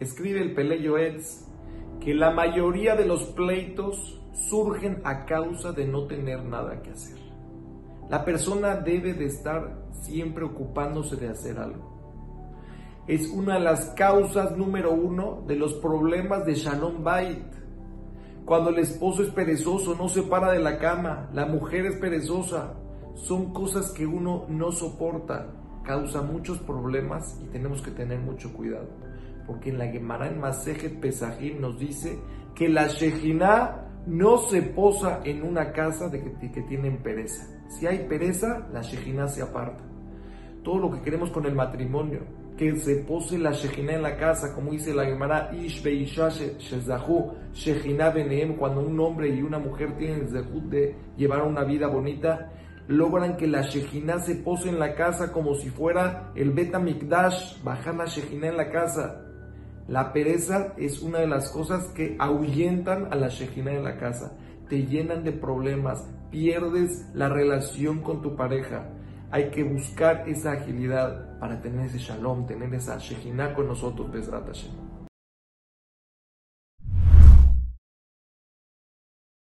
escribe el Peleyo Eds que la mayoría de los pleitos surgen a causa de no tener nada que hacer. La persona debe de estar siempre ocupándose de hacer algo. Es una de las causas número uno de los problemas de Shalom Bait. Cuando el esposo es perezoso, no se para de la cama, la mujer es perezosa, son cosas que uno no soporta, causa muchos problemas y tenemos que tener mucho cuidado. Porque en la Gemara en Masejet Pesajim nos dice que la Shejina no se posa en una casa de que, que tienen pereza. Si hay pereza, la Shejina se aparta. Todo lo que queremos con el matrimonio, que se pose la Shejina en la casa, como dice la Gemara, Ish Shejina Beneem, cuando un hombre y una mujer tienen el zehut de llevar una vida bonita, logran que la Shejina se pose en la casa como si fuera el Beta Mikdash, bajar la Shejina en la casa. La pereza es una de las cosas que ahuyentan a la Shejina en la casa, te llenan de problemas, pierdes la relación con tu pareja. Hay que buscar esa agilidad para tener ese shalom, tener esa Shejina con nosotros, Besrat Hashem.